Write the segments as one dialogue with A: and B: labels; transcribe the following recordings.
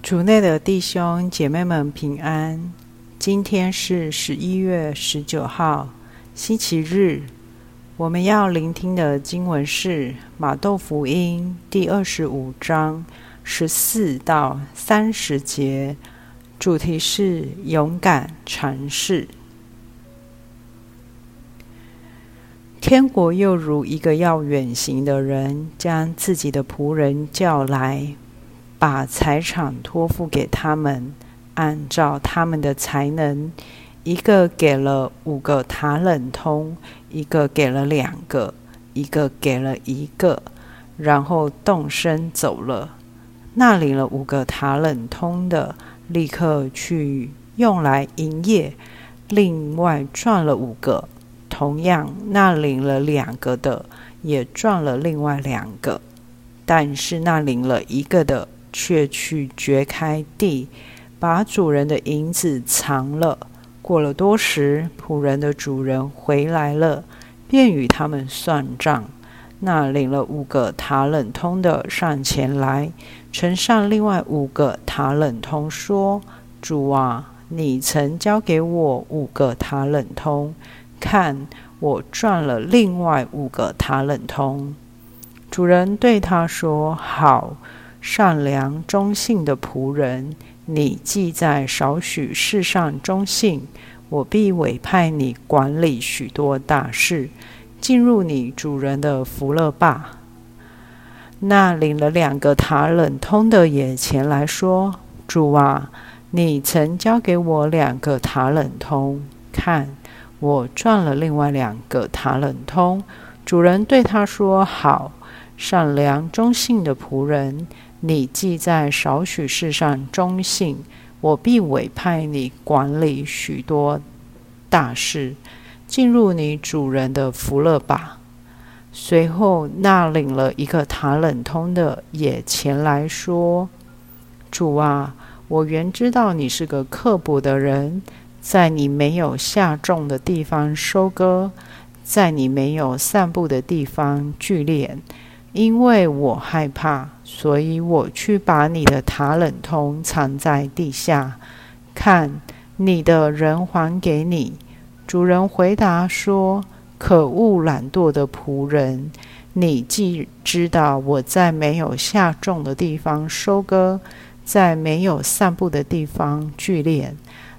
A: 主内的弟兄姐妹们平安。今天是十一月十九号，星期日。我们要聆听的经文是马窦福音第二十五章十四到三十节，主题是勇敢尝试。天国又如一个要远行的人，将自己的仆人叫来。把财产托付给他们，按照他们的才能，一个给了五个塔冷通，一个给了两个，一个给了一个，然后动身走了。那领了五个塔冷通的，立刻去用来营业，另外赚了五个。同样，那领了两个的，也赚了另外两个。但是那领了一个的，却去掘开地，把主人的银子藏了。过了多时，仆人的主人回来了，便与他们算账。那领了五个塔冷通的上前来，呈上另外五个塔冷通，说：“主啊，你曾交给我五个塔冷通，看我赚了另外五个塔冷通。”主人对他说：“好。”善良忠信的仆人，你既在少许事上忠信，我必委派你管理许多大事。进入你主人的福乐吧。那领了两个塔冷通的也前来说：“主啊，你曾交给我两个塔冷通，看我赚了另外两个塔冷通。”主人对他说：“好，善良忠信的仆人。”你既在少许事上忠信，我必委派你管理许多大事。进入你主人的福乐吧。随后，那领了一个塔冷通的也前来说：“主啊，我原知道你是个刻薄的人，在你没有下种的地方收割，在你没有散布的地方聚敛。因为我害怕。”所以我去把你的塔冷通藏在地下，看你的人还给你。主人回答说：“可恶懒惰的仆人，你既知道我在没有下种的地方收割，在没有散布的地方聚敛，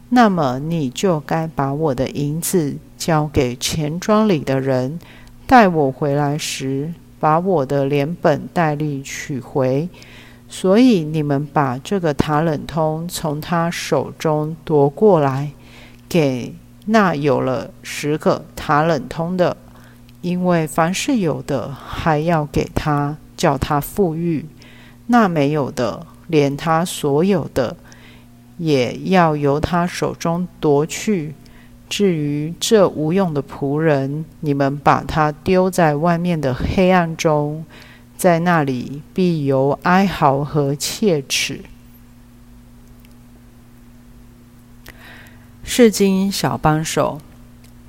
A: 那么你就该把我的银子交给钱庄里的人，待我回来时。”把我的连本带利取回，所以你们把这个塔冷通从他手中夺过来，给那有了十个塔冷通的，因为凡是有的，还要给他，叫他富裕；那没有的，连他所有的，也要由他手中夺去。至于这无用的仆人，你们把他丢在外面的黑暗中，在那里必有哀嚎和切齿。圣经小帮手，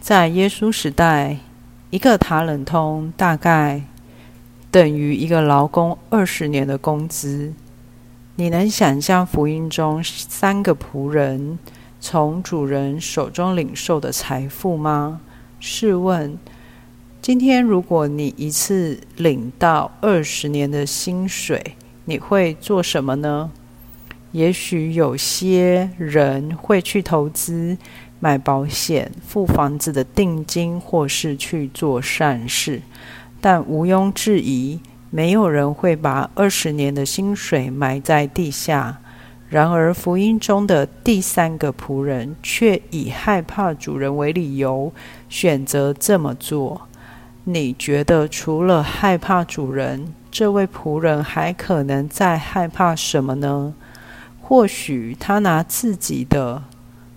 A: 在耶稣时代，一个塔冷通大概等于一个劳工二十年的工资。你能想象福音中三个仆人从主人手中领受的财富吗？试问，今天如果你一次领到二十年的薪水，你会做什么呢？也许有些人会去投资、买保险、付房子的定金，或是去做善事。但毋庸置疑，没有人会把二十年的薪水埋在地下。然而，福音中的第三个仆人却以害怕主人为理由，选择这么做。你觉得，除了害怕主人，这位仆人还可能再害怕什么呢？或许他拿自己的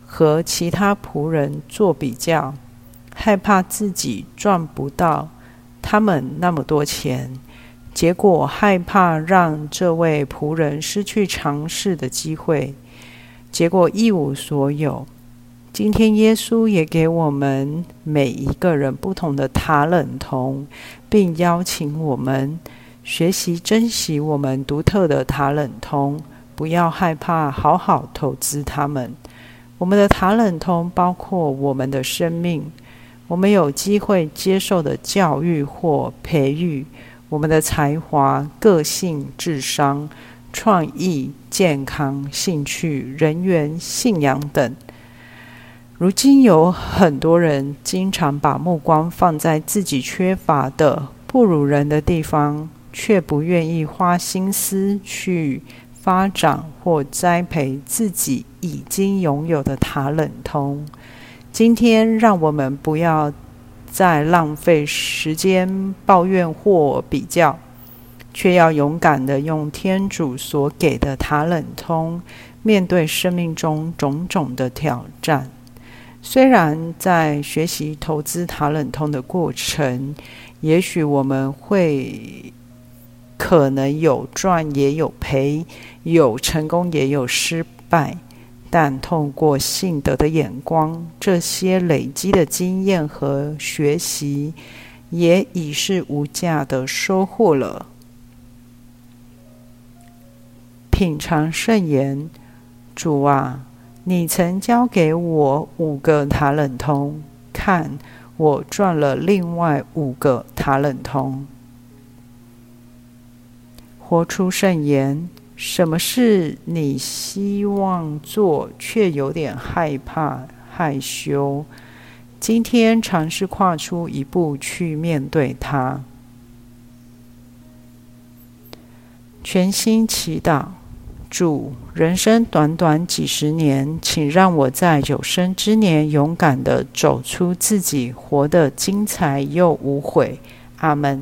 A: 和其他仆人做比较，害怕自己赚不到他们那么多钱。结果害怕让这位仆人失去尝试的机会，结果一无所有。今天耶稣也给我们每一个人不同的塔冷通，并邀请我们学习珍惜我们独特的塔冷通，不要害怕，好好投资他们。我们的塔冷通包括我们的生命，我们有机会接受的教育或培育，我们的才华、个性、智商、创意、健康、兴趣、人缘、信仰等。如今有很多人经常把目光放在自己缺乏的、不如人的地方，却不愿意花心思去发展或栽培自己已经拥有的塔冷通。今天，让我们不要再浪费时间抱怨或比较，却要勇敢地用天主所给的塔冷通，面对生命中种种的挑战。虽然在学习投资塔冷通的过程，也许我们会。可能有赚也有赔，有成功也有失败，但透过信德的眼光，这些累积的经验和学习，也已是无价的收获了。品尝圣言，主啊，你曾交给我五个塔冷通，看我赚了另外五个塔冷通。活出圣言。什么是你希望做却有点害怕、害羞？今天尝试跨出一步去面对它。全心祈祷，主，人生短短几十年，请让我在有生之年勇敢地走出自己，活得精彩又无悔。阿门。